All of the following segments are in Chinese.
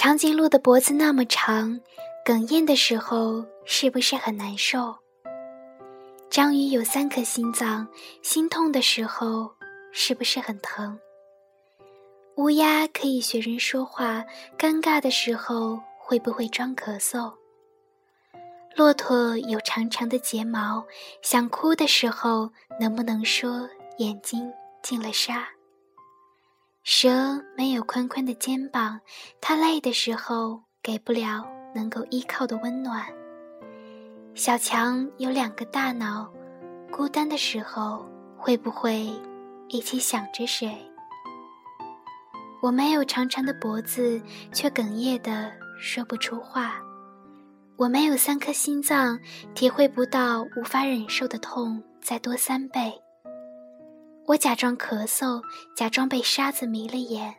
长颈鹿的脖子那么长，哽咽的时候是不是很难受？章鱼有三颗心脏，心痛的时候是不是很疼？乌鸦可以学人说话，尴尬的时候会不会装咳嗽？骆驼有长长的睫毛，想哭的时候能不能说眼睛进了沙？蛇没有宽宽的肩膀，它累的时候给不了能够依靠的温暖。小强有两个大脑，孤单的时候会不会一起想着谁？我没有长长的脖子，却哽咽的说不出话。我没有三颗心脏，体会不到无法忍受的痛再多三倍。我假装咳嗽，假装被沙子迷了眼，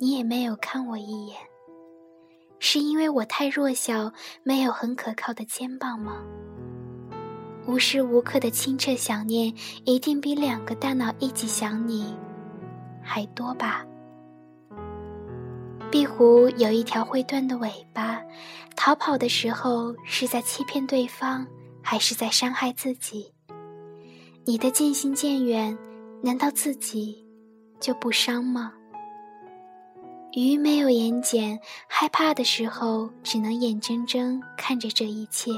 你也没有看我一眼。是因为我太弱小，没有很可靠的肩膀吗？无时无刻的清澈想念，一定比两个大脑一起想你还多吧？壁虎有一条会断的尾巴，逃跑的时候是在欺骗对方，还是在伤害自己？你的渐行渐远。难道自己就不伤吗？鱼没有眼睑，害怕的时候只能眼睁睁看着这一切。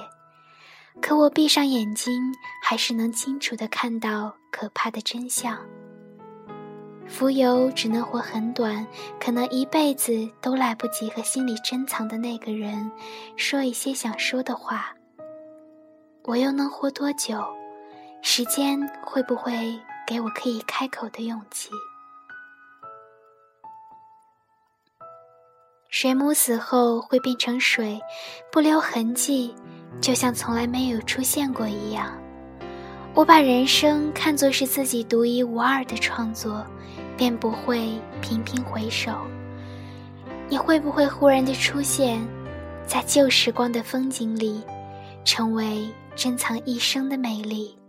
可我闭上眼睛，还是能清楚的看到可怕的真相。浮游只能活很短，可能一辈子都来不及和心里珍藏的那个人说一些想说的话。我又能活多久？时间会不会？给我可以开口的勇气。水母死后会变成水，不留痕迹，就像从来没有出现过一样。我把人生看作是自己独一无二的创作，便不会频频回首。你会不会忽然的出现在旧时光的风景里，成为珍藏一生的美丽？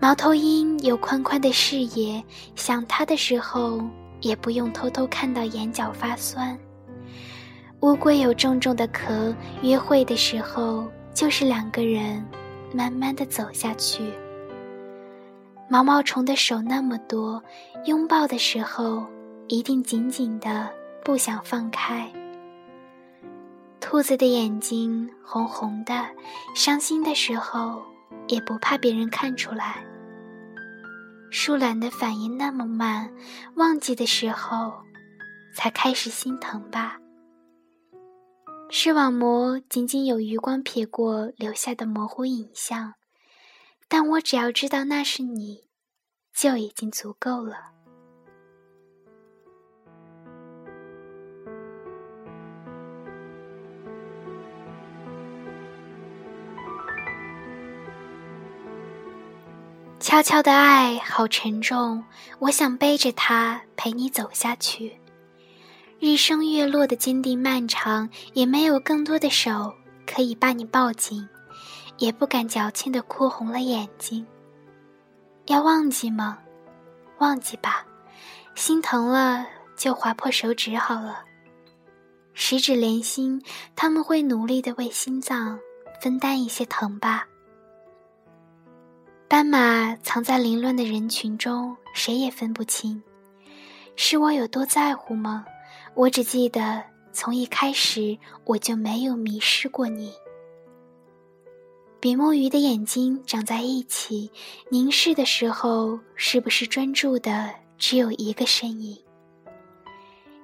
猫头鹰有宽宽的视野，想它的时候也不用偷偷看到眼角发酸。乌龟有重重的壳，约会的时候就是两个人慢慢的走下去。毛毛虫的手那么多，拥抱的时候一定紧紧的，不想放开。兔子的眼睛红红的，伤心的时候也不怕别人看出来。树懒的反应那么慢，忘记的时候才开始心疼吧。视网膜仅仅有余光瞥过留下的模糊影像，但我只要知道那是你，就已经足够了。悄悄的爱好沉重，我想背着它陪你走下去。日升月落的坚定漫长，也没有更多的手可以把你抱紧，也不敢矫情的哭红了眼睛。要忘记吗？忘记吧，心疼了就划破手指好了。十指连心，他们会努力的为心脏分担一些疼吧。斑马藏在凌乱的人群中，谁也分不清，是我有多在乎吗？我只记得从一开始我就没有迷失过你。比目鱼的眼睛长在一起，凝视的时候，是不是专注的只有一个身影？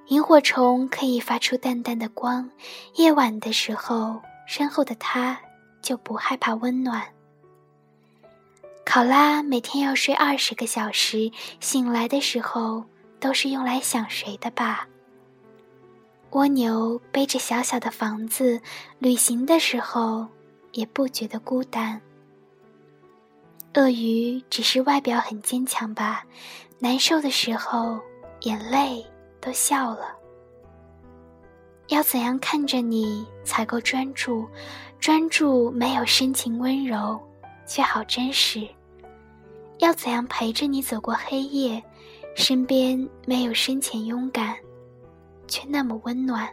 萤火虫可以发出淡淡的光，夜晚的时候，身后的它就不害怕温暖。好啦每天要睡二十个小时，醒来的时候都是用来想谁的吧？蜗牛背着小小的房子，旅行的时候也不觉得孤单。鳄鱼只是外表很坚强吧？难受的时候眼泪都笑了。要怎样看着你才够专注？专注没有深情温柔，却好真实。要怎样陪着你走过黑夜？身边没有深浅勇敢，却那么温暖。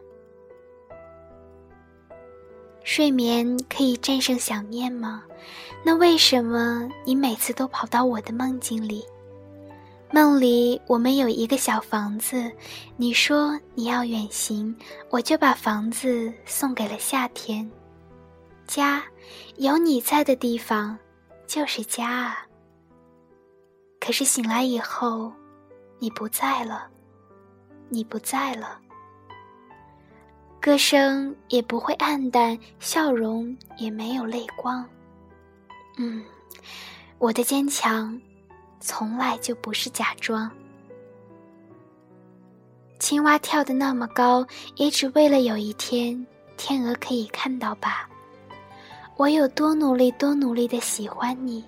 睡眠可以战胜想念吗？那为什么你每次都跑到我的梦境里？梦里我们有一个小房子，你说你要远行，我就把房子送给了夏天。家，有你在的地方，就是家啊。可是醒来以后，你不在了，你不在了。歌声也不会暗淡，笑容也没有泪光。嗯，我的坚强，从来就不是假装。青蛙跳得那么高，也只为了有一天天鹅可以看到吧。我有多努力，多努力的喜欢你，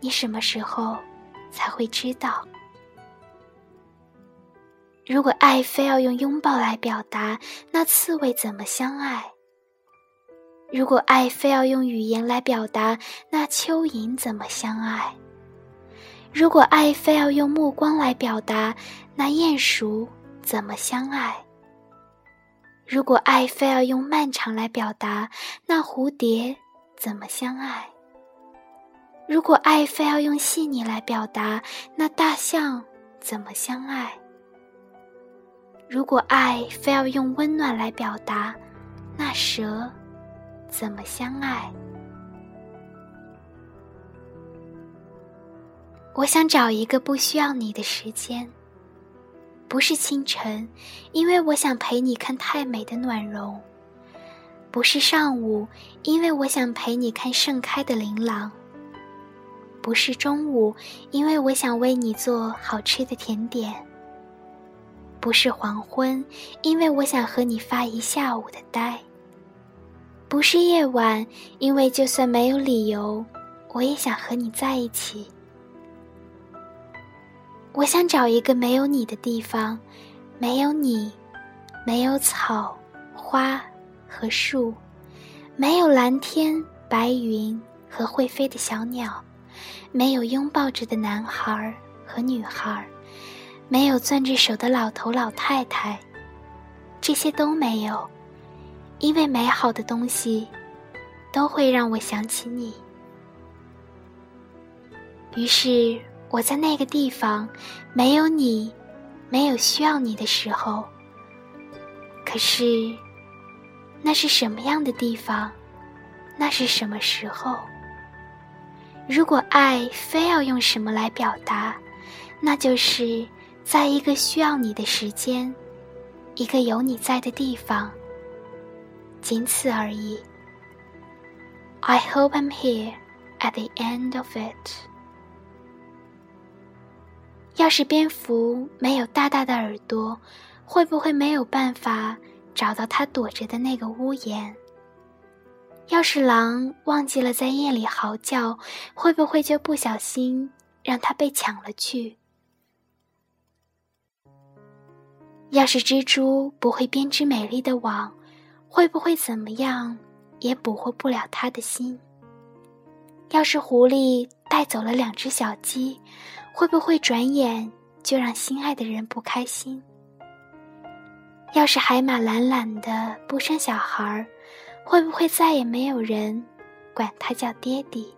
你什么时候才会知道？如果爱非要用拥抱来表达，那刺猬怎么相爱？如果爱非要用语言来表达，那蚯蚓怎么相爱？如果爱非要用目光来表达，那鼹鼠怎么相爱？如果爱非要用漫长来表达，那蝴蝶怎么相爱？如果爱非要用细腻来表达，那大象怎么相爱？如果爱非要用温暖来表达，那蛇怎么相爱？我想找一个不需要你的时间，不是清晨，因为我想陪你看太美的暖融；不是上午，因为我想陪你看盛开的琳琅；不是中午，因为我想为你做好吃的甜点。不是黄昏，因为我想和你发一下午的呆；不是夜晚，因为就算没有理由，我也想和你在一起。我想找一个没有你的地方，没有你，没有草花和树，没有蓝天白云和会飞的小鸟，没有拥抱着的男孩和女孩。没有攥着手的老头老太太，这些都没有，因为美好的东西都会让我想起你。于是我在那个地方，没有你，没有需要你的时候。可是，那是什么样的地方？那是什么时候？如果爱非要用什么来表达，那就是。在一个需要你的时间，一个有你在的地方，仅此而已。I hope I'm here at the end of it。要是蝙蝠没有大大的耳朵，会不会没有办法找到它躲着的那个屋檐？要是狼忘记了在夜里嚎叫，会不会就不小心让它被抢了去？要是蜘蛛不会编织美丽的网，会不会怎么样也捕获不了他的心？要是狐狸带走了两只小鸡，会不会转眼就让心爱的人不开心？要是海马懒懒的不生小孩儿，会不会再也没有人管他叫爹地？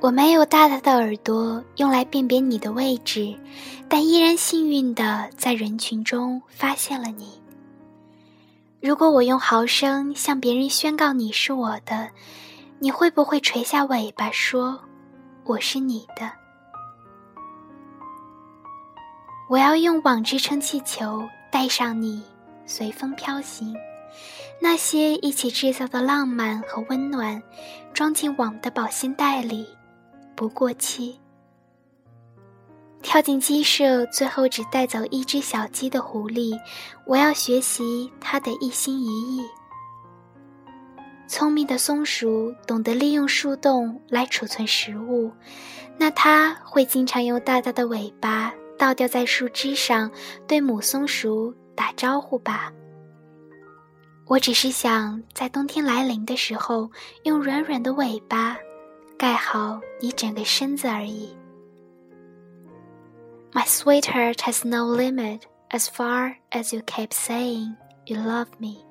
我没有大大的耳朵用来辨别你的位置，但依然幸运的在人群中发现了你。如果我用毫声向别人宣告你是我的，你会不会垂下尾巴说我是你的？我要用网织成气球带上你，随风飘行。那些一起制造的浪漫和温暖，装进网的保鲜袋里。不过期。跳进鸡舍，最后只带走一只小鸡的狐狸，我要学习它的一心一意。聪明的松鼠懂得利用树洞来储存食物，那它会经常用大大的尾巴倒吊在树枝上，对母松鼠打招呼吧。我只是想在冬天来临的时候，用软软的尾巴盖好你整个身子而已。My sweetheart has no limit as far as you keep saying you love me.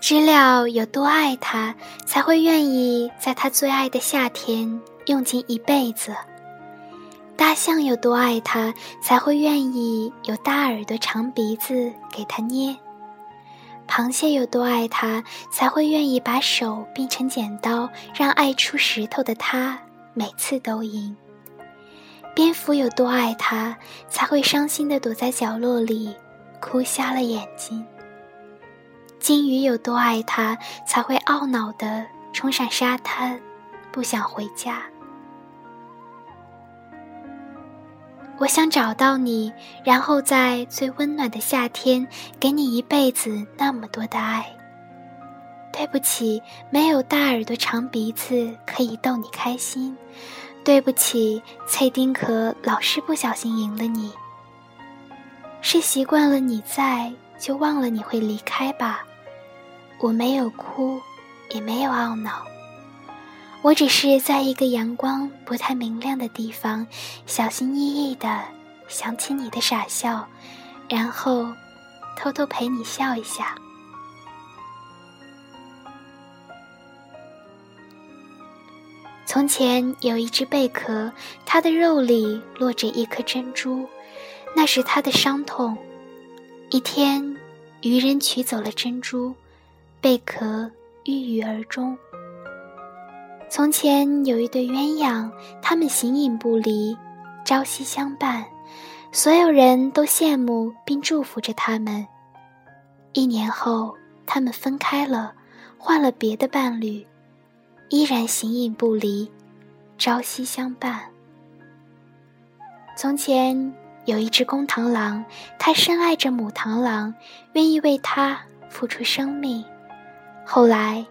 知了有多爱他，才会愿意在他最爱的夏天用尽一辈子；大象有多爱它，才会愿意有大耳朵、长鼻子给它捏；螃蟹有多爱它，才会愿意把手变成剪刀，让爱出石头的它每次都赢；蝙蝠有多爱它，才会伤心的躲在角落里，哭瞎了眼睛。金鱼有多爱它，才会懊恼地冲上沙滩，不想回家。我想找到你，然后在最温暖的夏天，给你一辈子那么多的爱。对不起，没有大耳朵长鼻子可以逗你开心。对不起，脆丁壳老是不小心赢了你。是习惯了你在，就忘了你会离开吧。我没有哭，也没有懊恼，我只是在一个阳光不太明亮的地方，小心翼翼的想起你的傻笑，然后偷偷陪你笑一下。从前有一只贝壳，它的肉里落着一颗珍珠，那是它的伤痛。一天，渔人取走了珍珠。贝壳郁郁而终。从前有一对鸳鸯，他们形影不离，朝夕相伴，所有人都羡慕并祝福着他们。一年后，他们分开了，换了别的伴侣，依然形影不离，朝夕相伴。从前有一只公螳螂，它深爱着母螳螂，愿意为它付出生命。后来，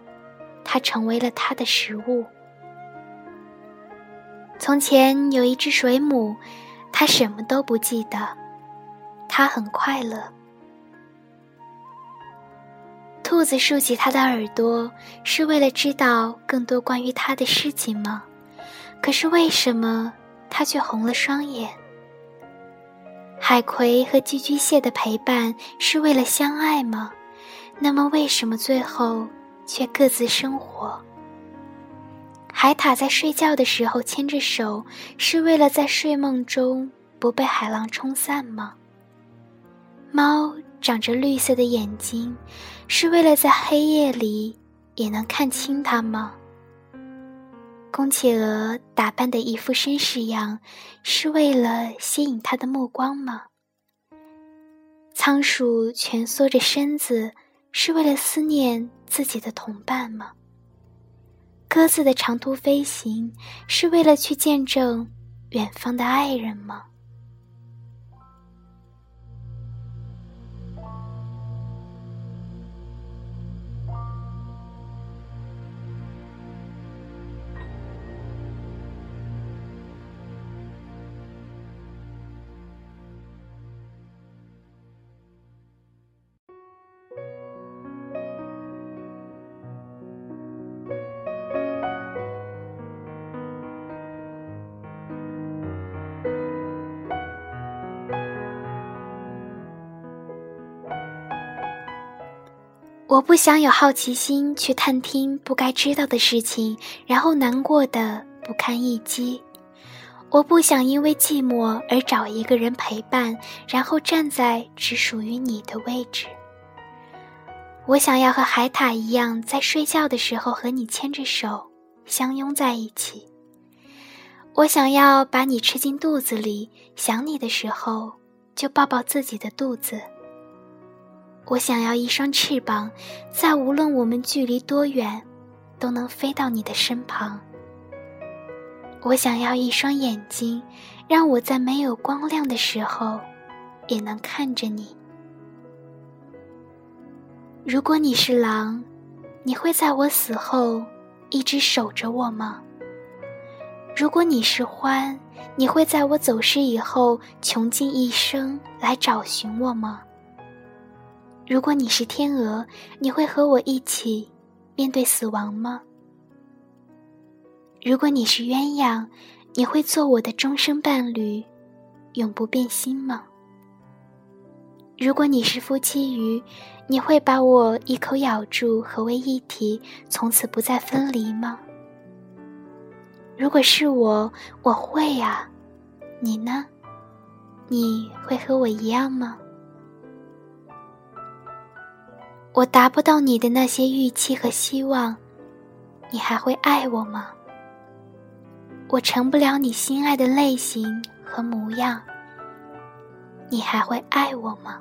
它成为了它的食物。从前有一只水母，它什么都不记得，它很快乐。兔子竖起它的耳朵，是为了知道更多关于它的事情吗？可是为什么它却红了双眼？海葵和寄居蟹的陪伴是为了相爱吗？那么，为什么最后却各自生活？海獭在睡觉的时候牵着手，是为了在睡梦中不被海浪冲散吗？猫长着绿色的眼睛，是为了在黑夜里也能看清它吗？公企鹅打扮的一副绅士样，是为了吸引它的目光吗？仓鼠蜷缩着身子。是为了思念自己的同伴吗？鸽子的长途飞行是为了去见证远方的爱人吗？我不想有好奇心去探听不该知道的事情，然后难过的不堪一击。我不想因为寂寞而找一个人陪伴，然后站在只属于你的位置。我想要和海獭一样，在睡觉的时候和你牵着手，相拥在一起。我想要把你吃进肚子里，想你的时候就抱抱自己的肚子。我想要一双翅膀，在无论我们距离多远，都能飞到你的身旁，我想要一双眼睛，让我在没有光亮的时候，也能看着你。如果你是狼，你会在我死后一直守着我吗？如果你是獾，你会在我走失以后穷尽一生来找寻我吗？如果你是天鹅，你会和我一起面对死亡吗？如果你是鸳鸯，你会做我的终生伴侣，永不变心吗？如果你是夫妻鱼，你会把我一口咬住，合为一体，从此不再分离吗？如果是我，我会啊。你呢？你会和我一样吗？我达不到你的那些预期和希望，你还会爱我吗？我成不了你心爱的类型和模样，你还会爱我吗？